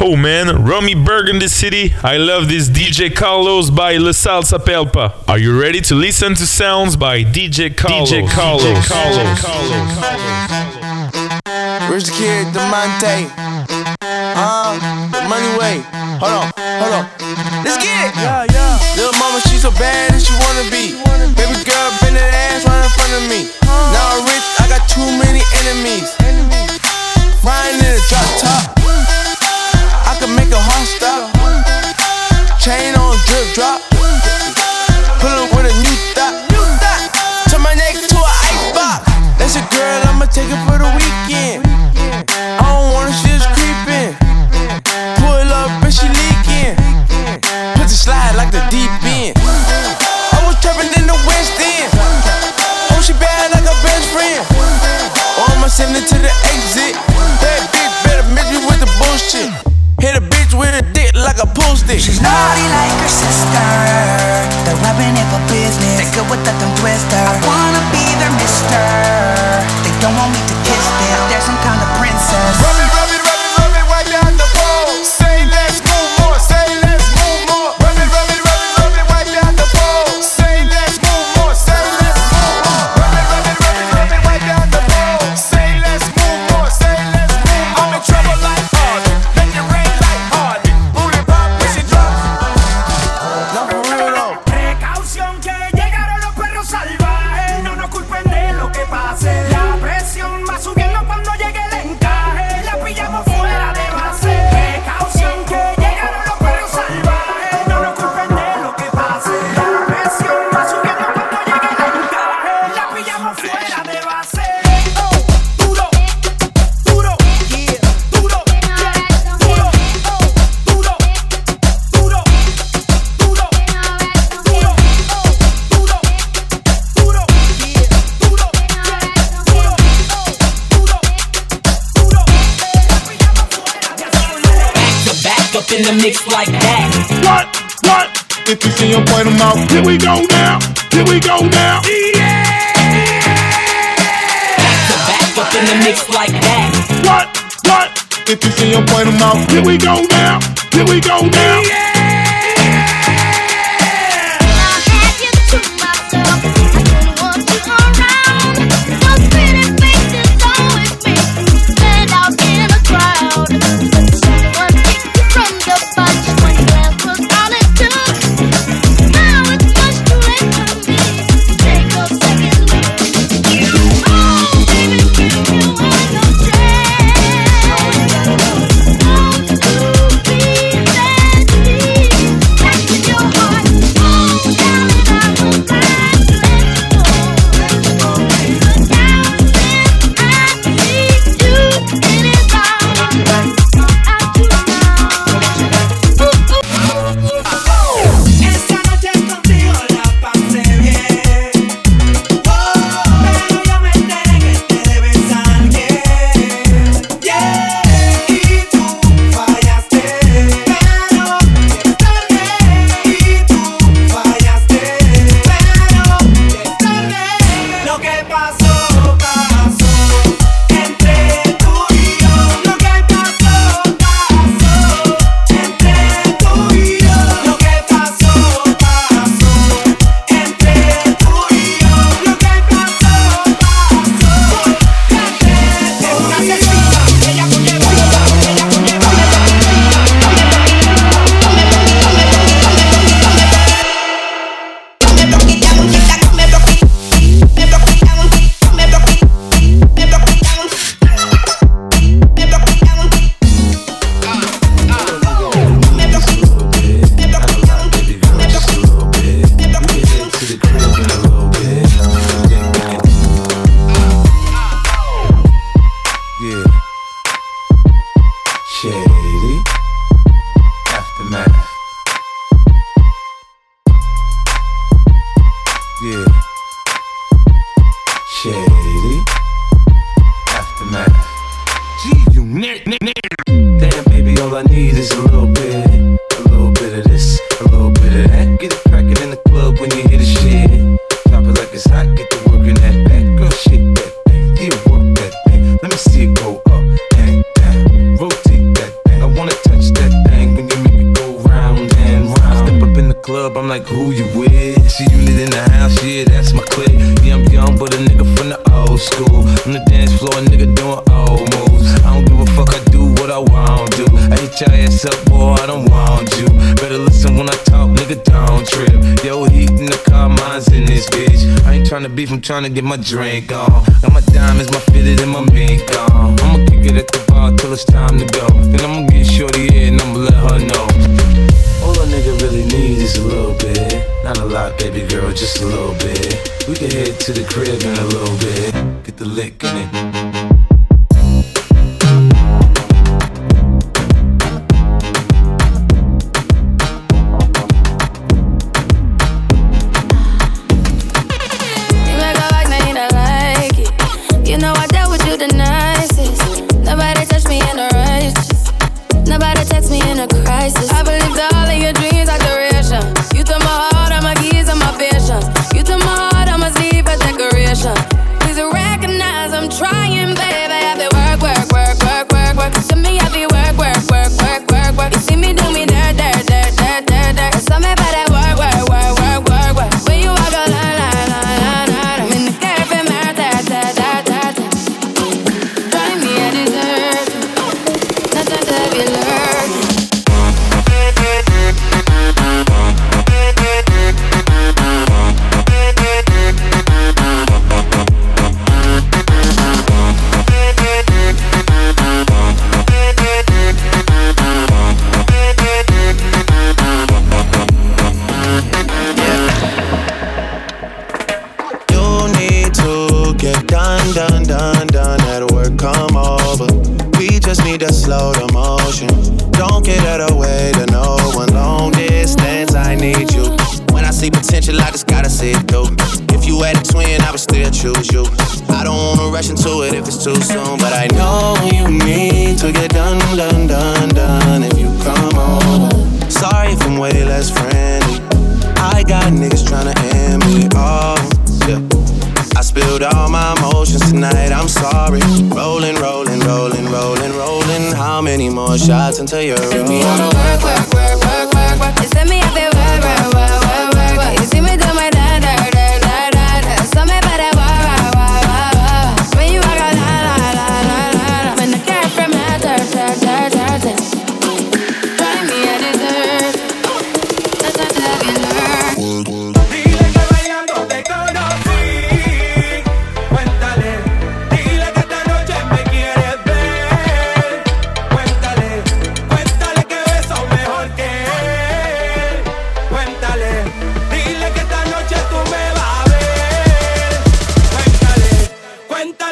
Oh man, Romy Burgundy City, I love this DJ Carlos by La Salsa Pelpa. Are you ready to listen to sounds by DJ Carlos? DJ Carlos. DJ Carlos. Carlos. Carlos. Rich Kid, Demonte. Um, the money way. Hold on, hold on. Let's get it. Yeah, yeah. Little mama, she so bad that she wanna be. Baby girl, bend that ass right in front of me. Now I'm rich, I got too many enemies. Riding in a drop top. She's naughty like her sister. They're rubbing it for business. They're good with the thumb twister. I wanna be their mister. They don't want me. up in the mix like that. What? What? If you see him, point him out. Here we go now. Here we go now. Yeah. Back to back up in the mix like that. What? What? If you see him, point him out. Here we go now. Here we go now. Yeah. wanna get my drink.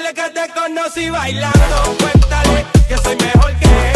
Dile que te conocí bailando, cuéntale que soy mejor que él.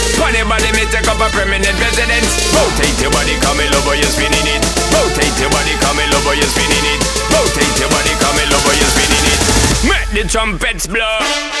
On your body, me take up a permanent residence. Rotate your body, come in over, you're spinning it. Rotate your body, come in over, you're spinning it. Rotate your body, come in over, you're spinning it. Make the trumpets blow.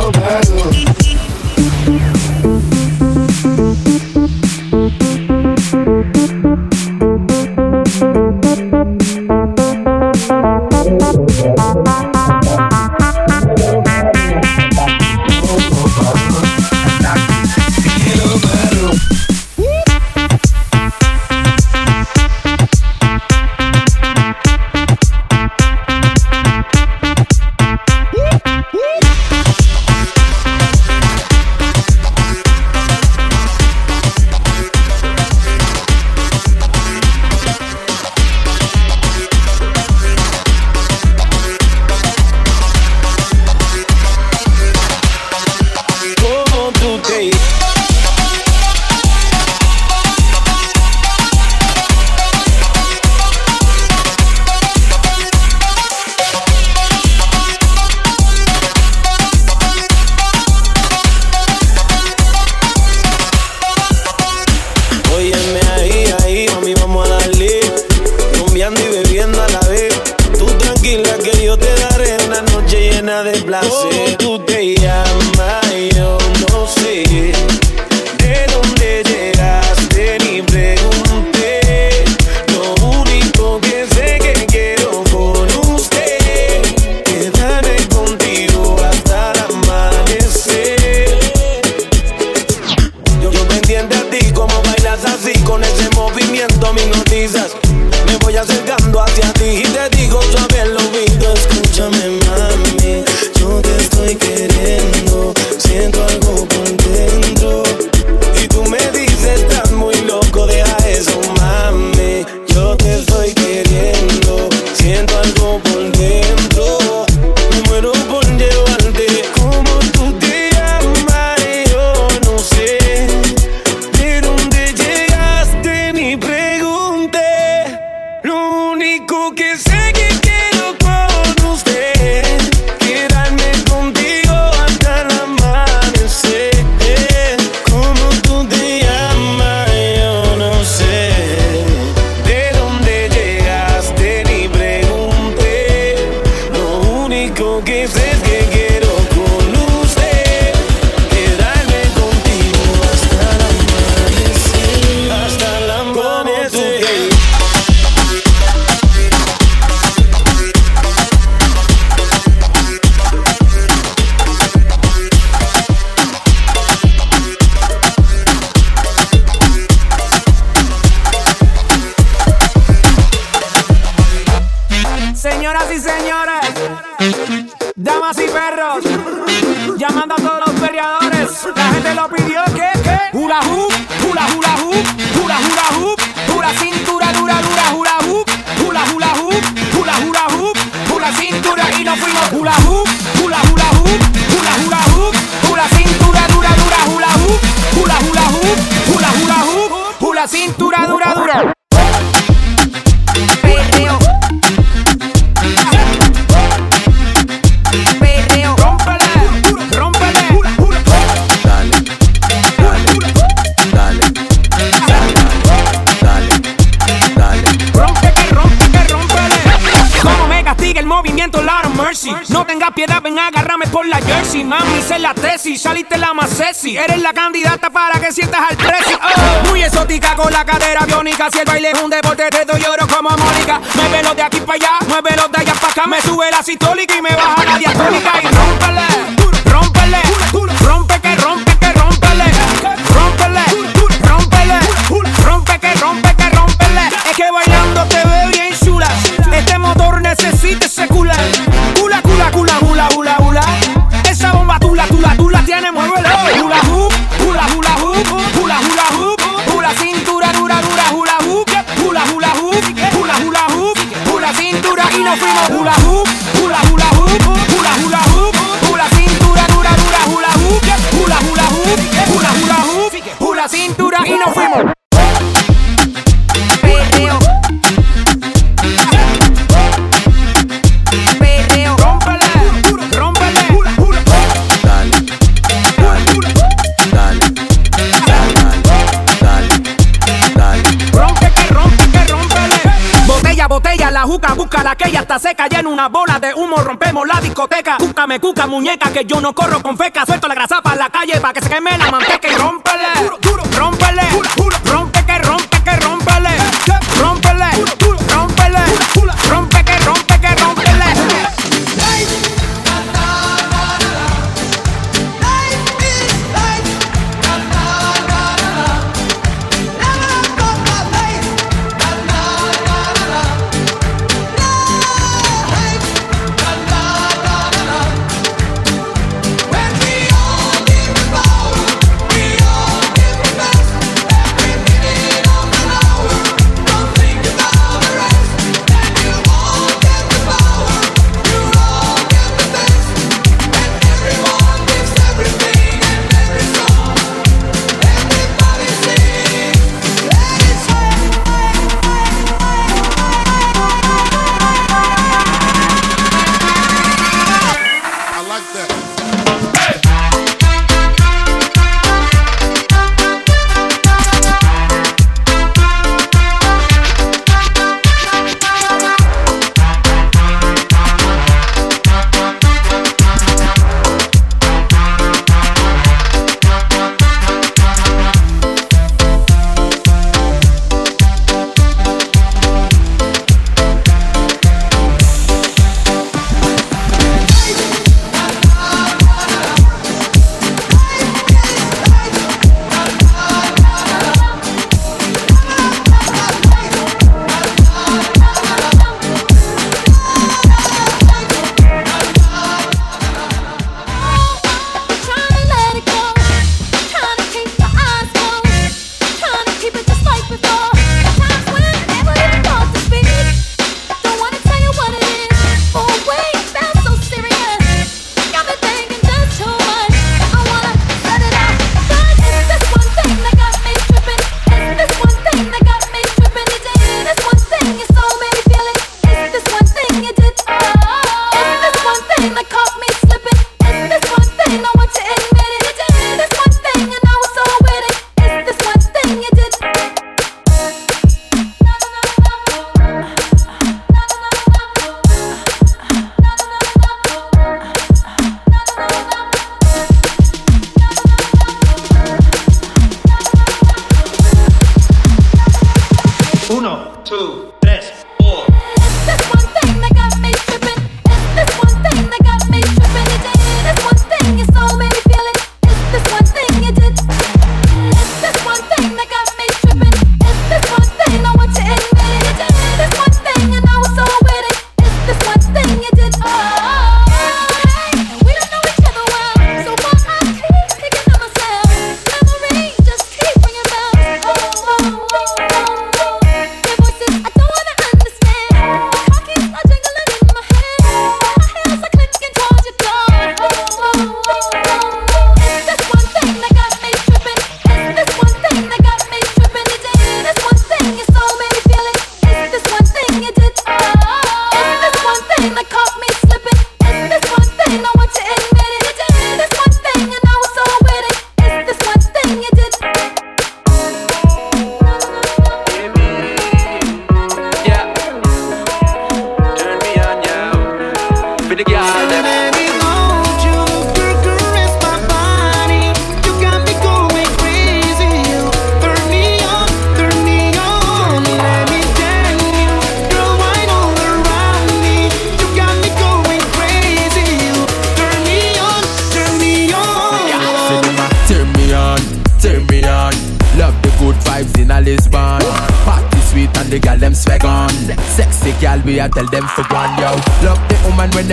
Me cuca, muñeca, que yo no corro con feca. Suelto la grasa para la calle para que se queme la manteca.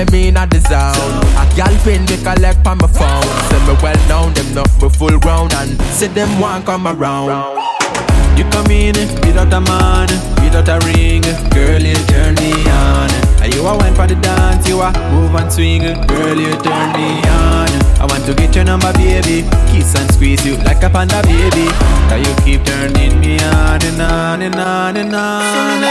them in a the zone. A gal pin me collect on my phone. Say me well known, them not me full grown and see them one come around. You come in without a man, without a ring, girl you turn me on. You a went for the dance, you a move and swing, girl you turn me on. I want to get your number, baby. Kiss and squeeze you like a panda, baby. Now you keep turning me on and on and on and on.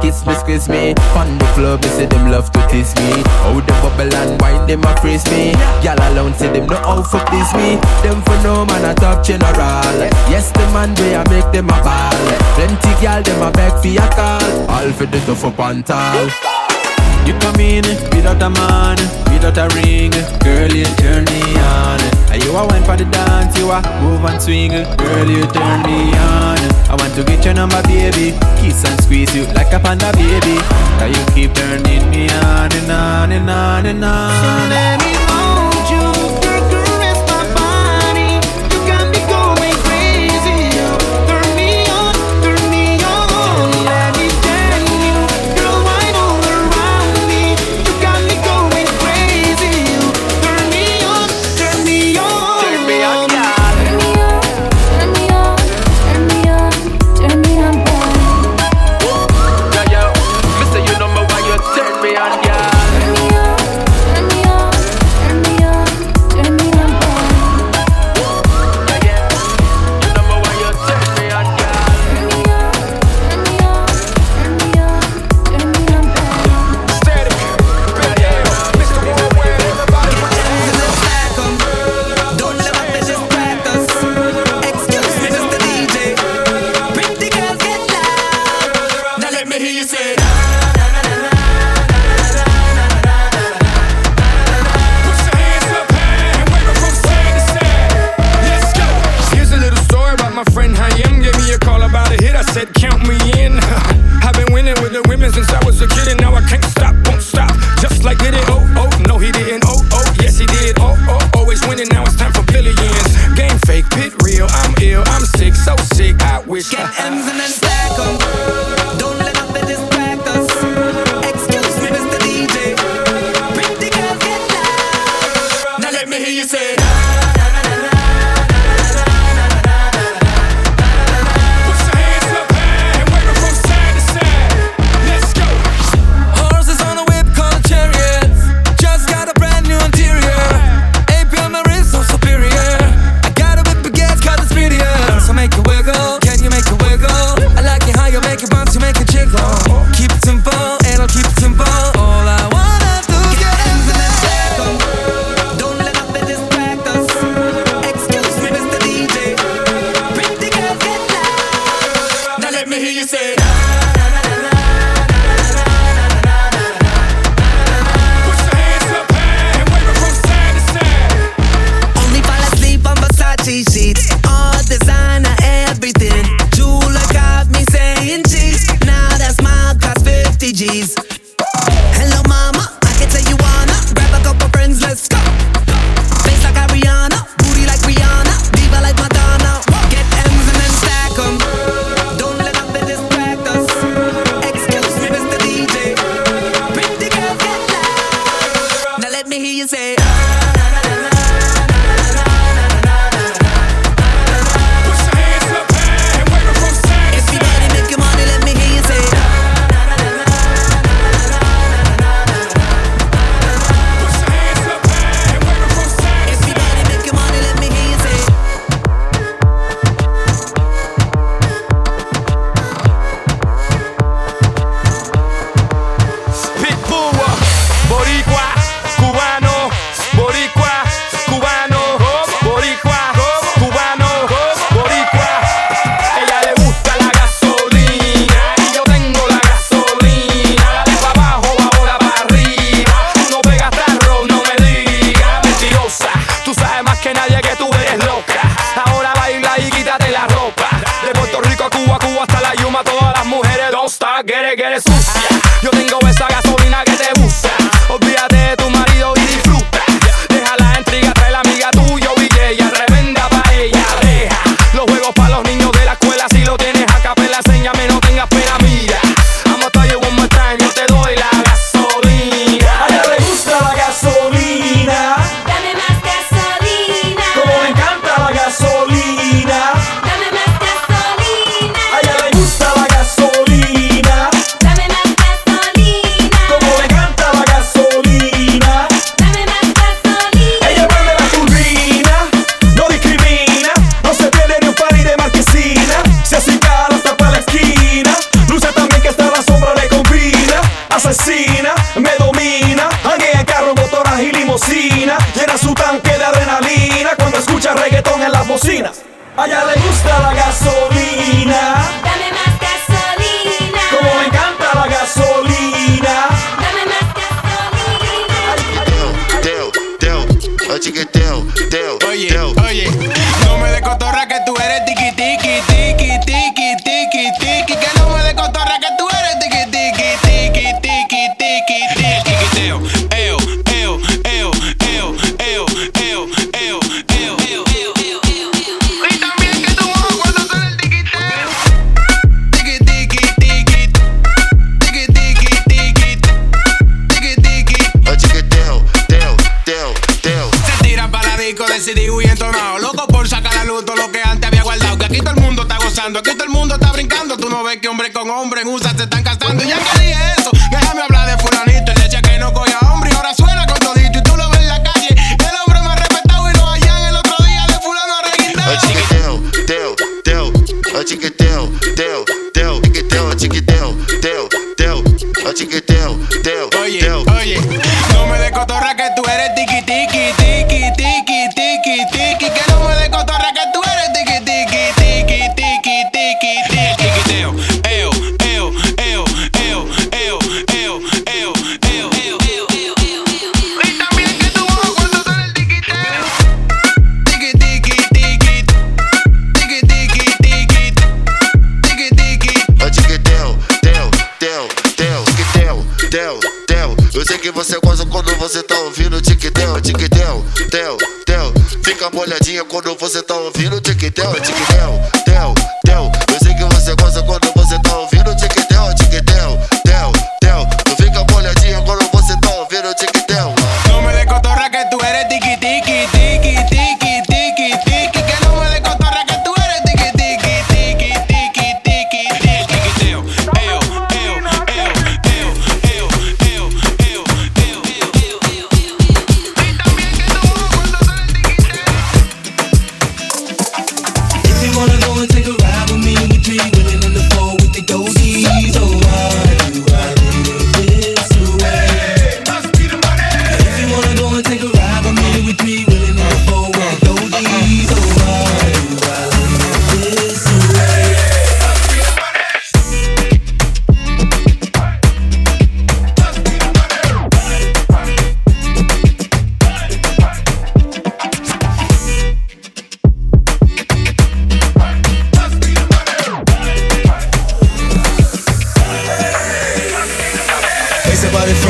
kiss me, squeeze me. Fun the club, they say them love to tease me. Oh, them bubble and wine, them a freeze me. Y'all alone say them no how for please me. Them for no man a top general. Yes, the man they a make them a ball. Plenty girl, them a beg for a call. All for the tough up on tall. You come in without a man, without a ring, girl you turn me on. You a one for the dance, you a move and swing. Girl, you turn me on. I want to get your number, baby. Kiss and squeeze you like a panda, baby. Cause you keep turning me on and on and on and on Let me on feel. I'm sick, so sick, I wish. Get M's and then stack 'em. them. que eres, sucia. Yo tengo molhadinha quando você tá ouvindo o tic-tel,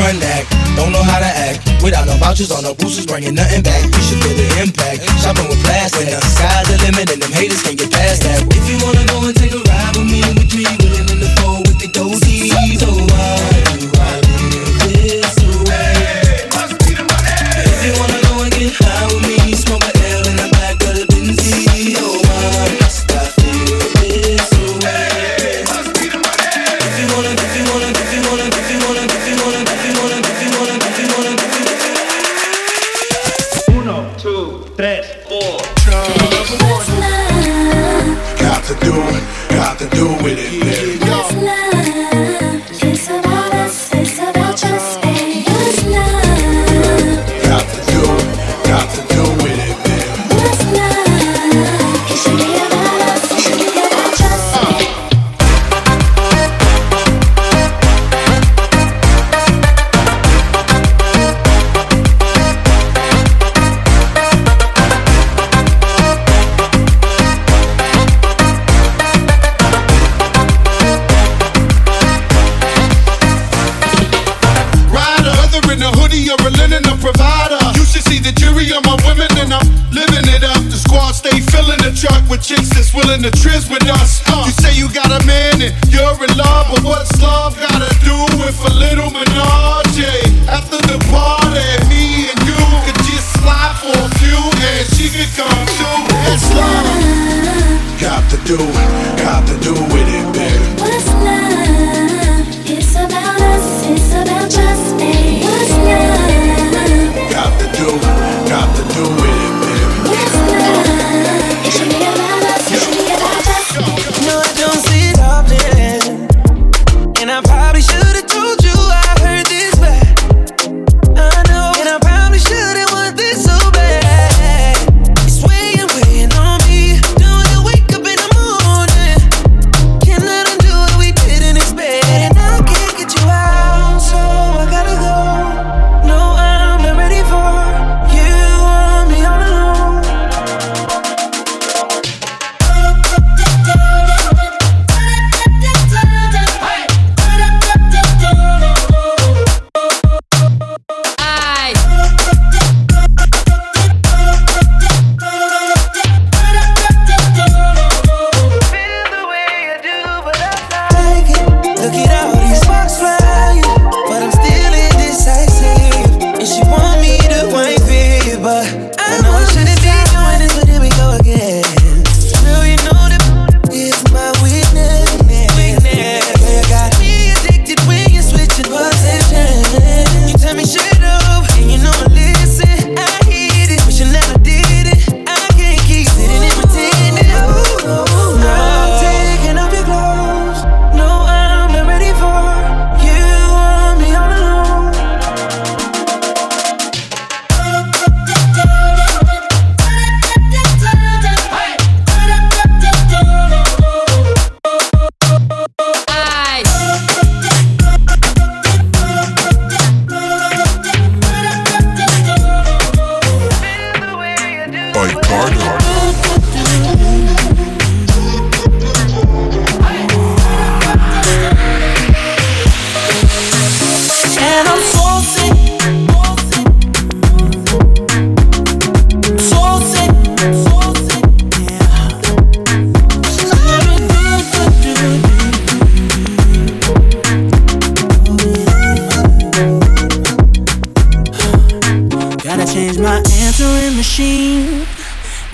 run back. Don't know how to act. Without no vouchers on no boosters, bringing nothing back. You should feel the impact. Shopping with plastic. The sky's the limit, and them haters can't get past that. If you wanna go and take a ride with me, with me, we're in the four with the dozy.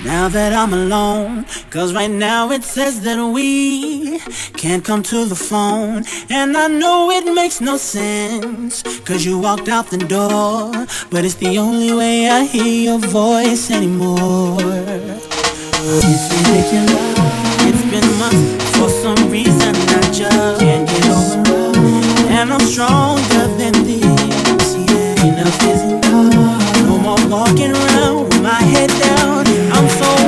Now that I'm alone, cause right now it says that we can't come to the phone. And I know it makes no sense, cause you walked out the door. But it's the only way I hear your voice anymore. It's ridiculous. It's been months for some reason I just can't get over it. And I'm stronger than this. Yeah, enough is enough. No more walking around with my head down.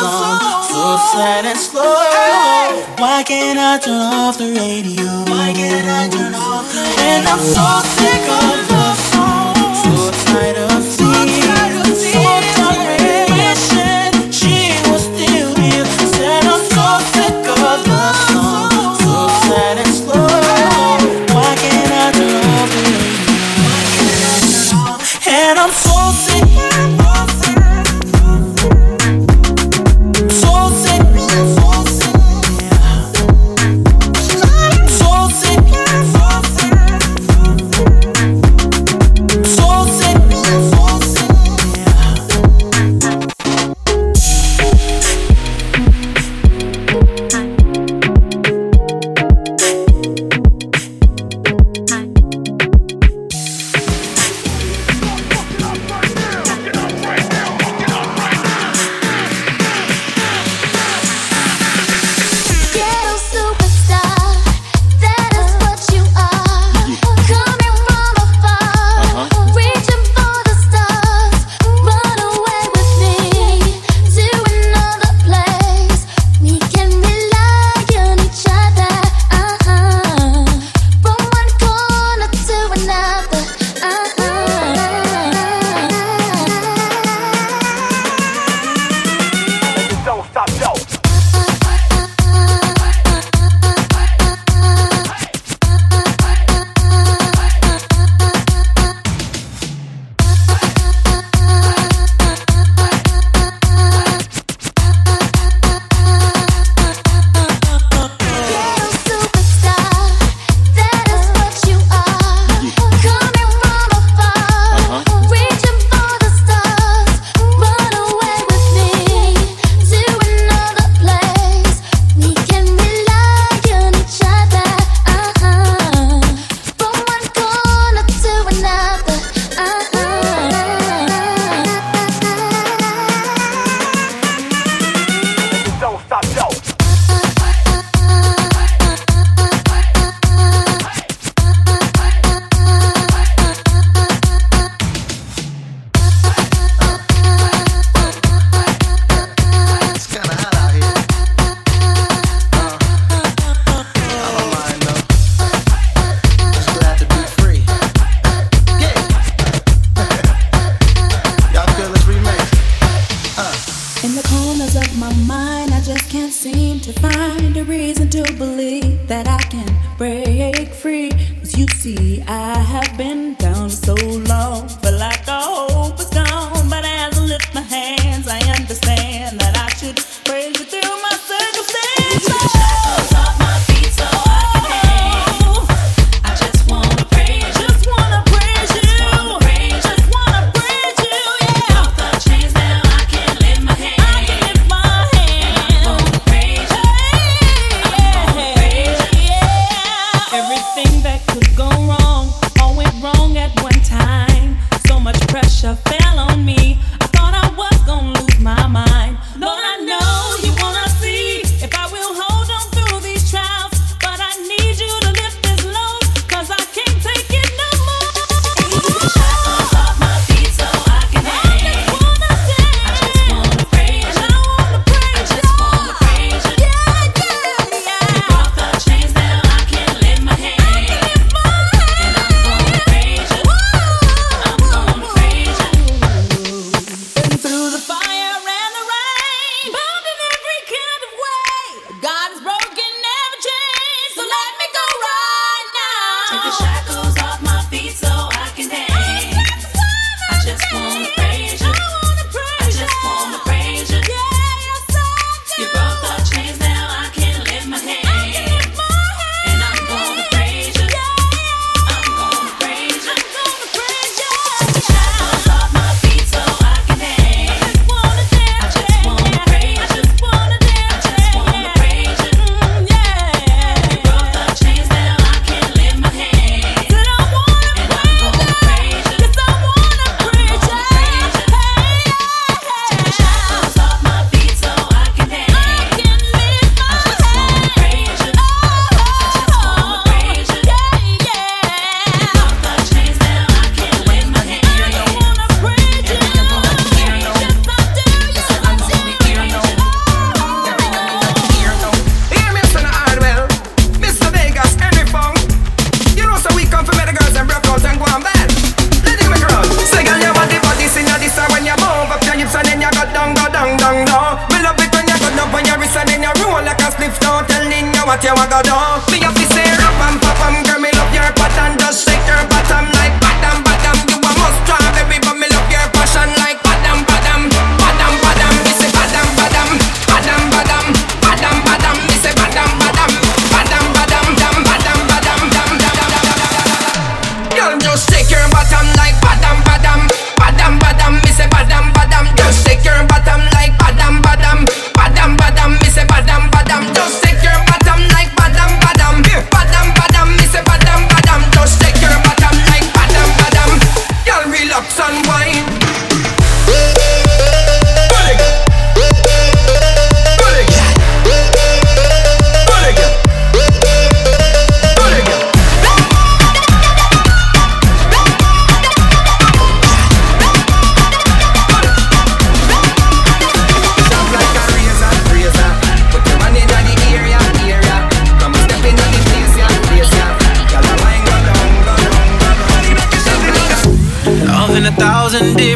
song so sad and slow. Why can't I turn off the radio? Why can't I turn off the radio? And I'm so sick of love.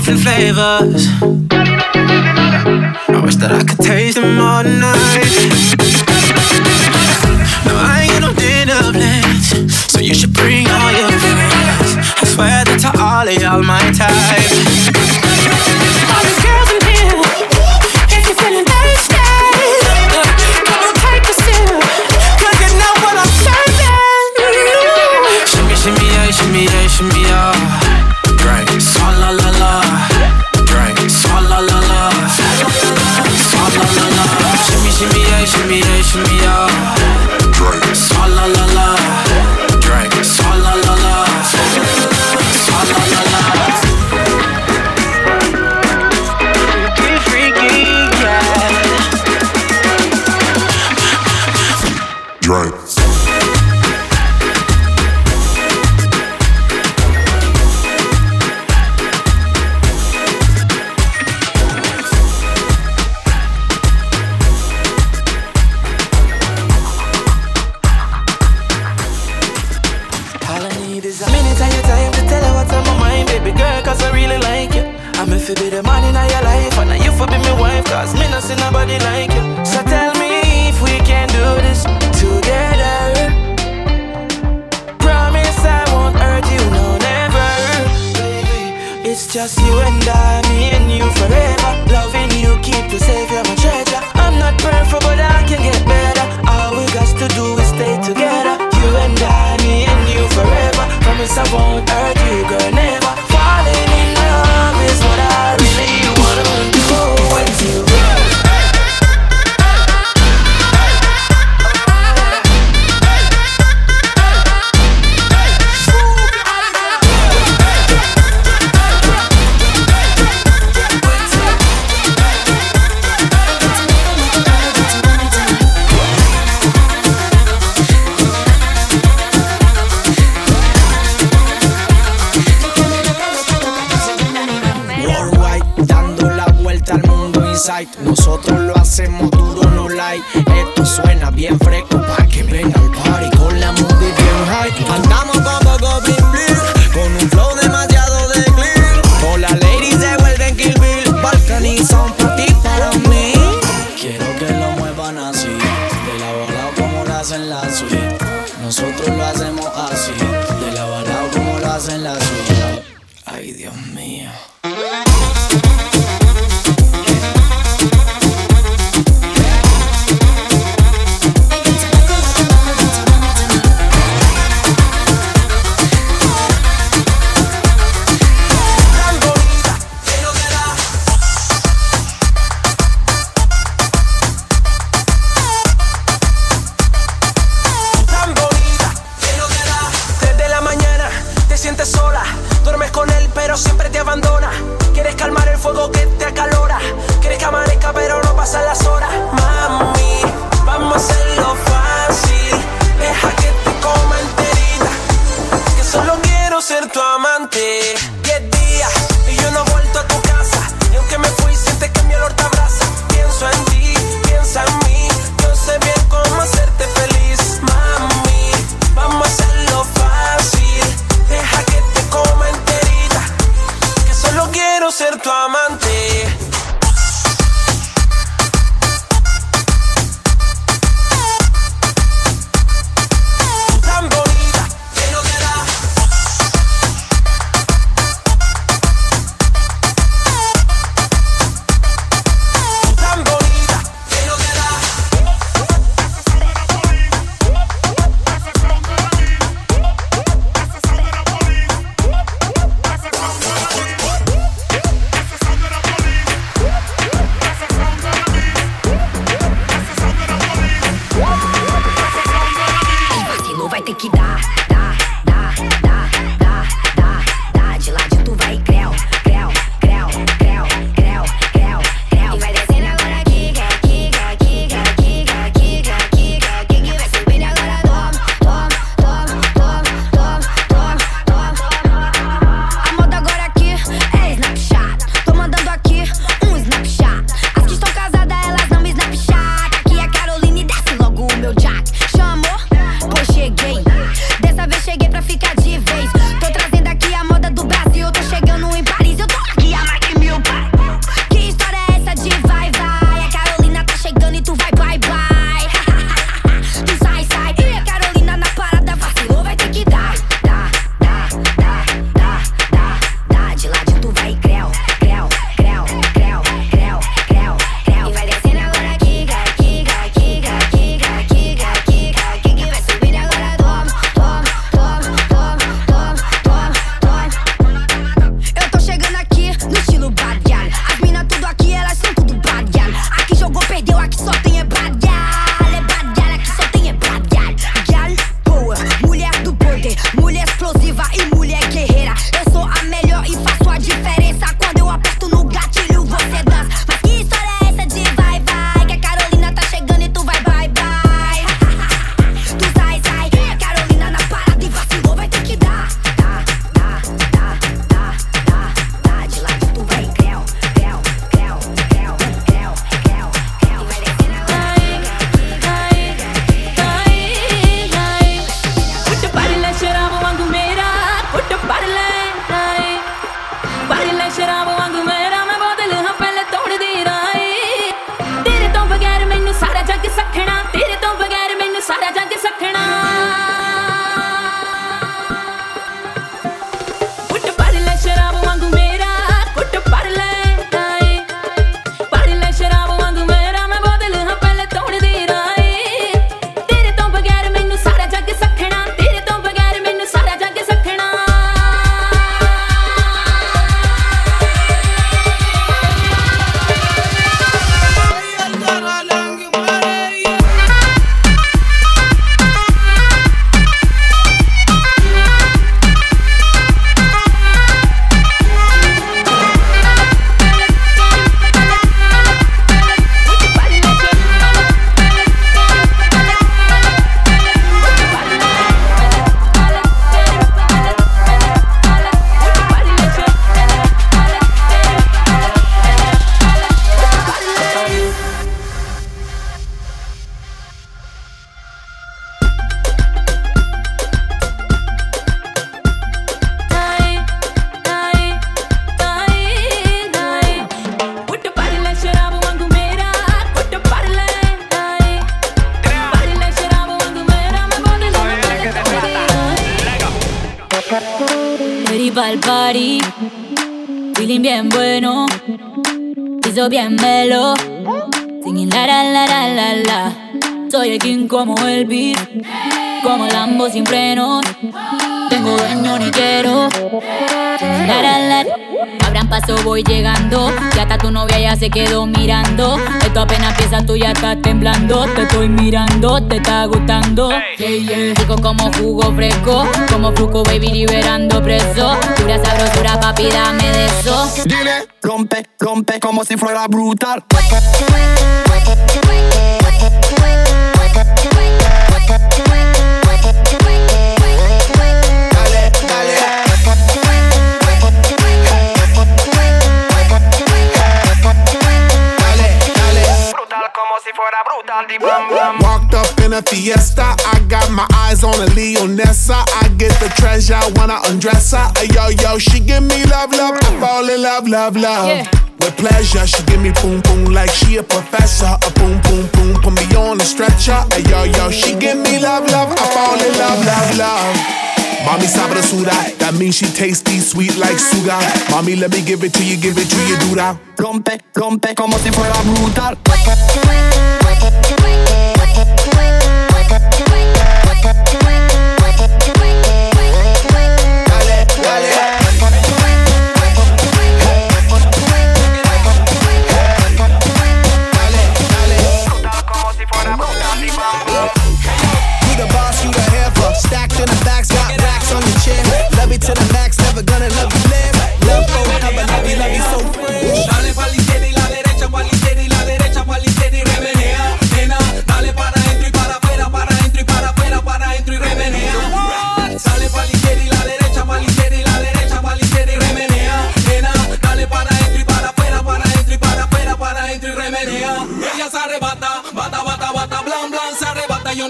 different flavors. I wish that I could taste them all tonight. No, I ain't got no dinner plans, so you should bring all your friends. I swear that to all of y'all my time. Lambo sin frenos. Tengo dueño ni quiero. La la la. Abran paso, voy llegando. Ya hasta tu novia ya se quedó mirando. Esto apenas empieza, tú ya estás temblando. Te estoy mirando, te está gustando. Yeah, yeah. Rico como jugo fresco, como fruco baby liberando preso. Pura sabrosura, papi, dame de eso. Dile, rompe, rompe como si fuera brutal. Walked up in a fiesta, I got my eyes on a Leonessa. I get the treasure, when I undress her. Ay, yo, yo, she give me love, love, I fall in love, love, love. Yeah. With pleasure, she give me boom, boom, like she a professor. A boom, boom, boom, put me on the stretcher. Ay, yo, yo, she give me love, love, I fall in love, love, love. Mommy sabrosura, that means she tasty, sweet like sugar. Mommy, let me give it to you, give it to you, that. Rompe, rompe como si fuera brutal.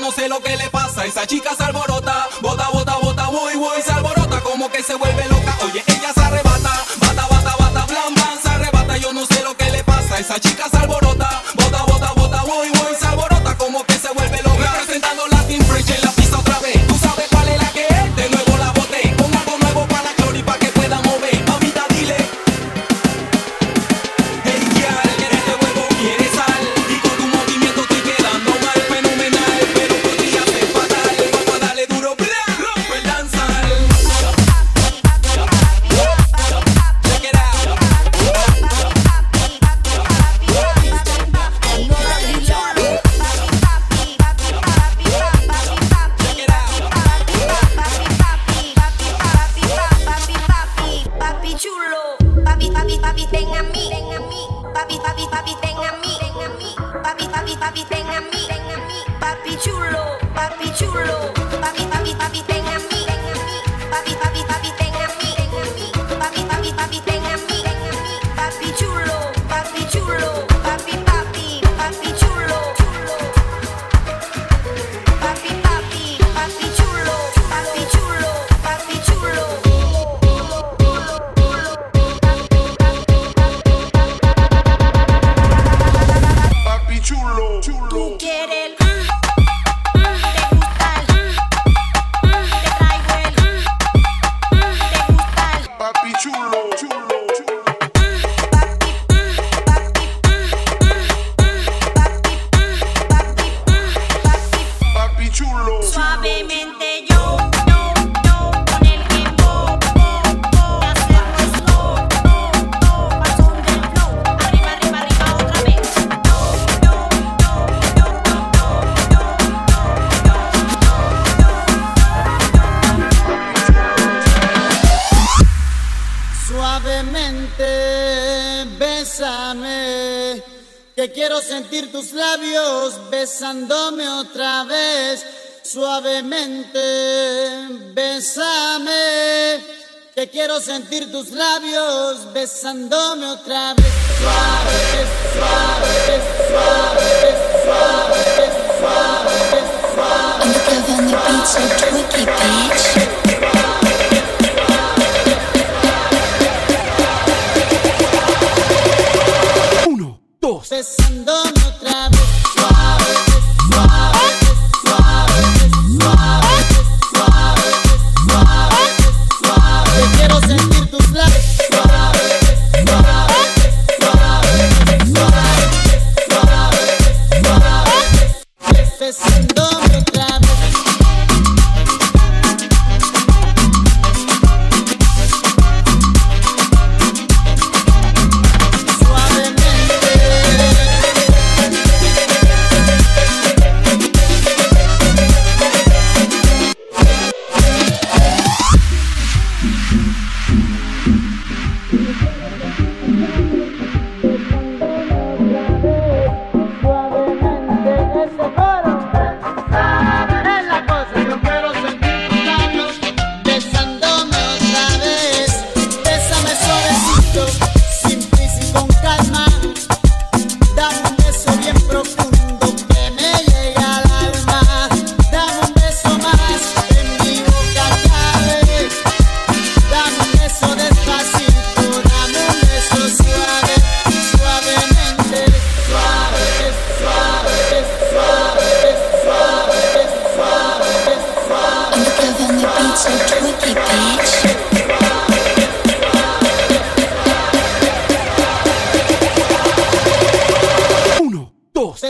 No sé lo que le pasa, esa chica se alborota, bota, bota, bota, voy, voy, se alborota como que se vuelve loca. Oye, Suavemente, bésame, que quiero sentir tus labios besándome otra vez. Suavemente, bésame, que quiero sentir tus labios besándome otra vez. Suave, suave, suave, suave, suave, suave. I'm the girl the bitch. Dios.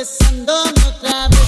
besándome otra vez.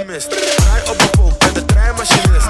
Gemist. Draai op een pook, ben de treinmachinist.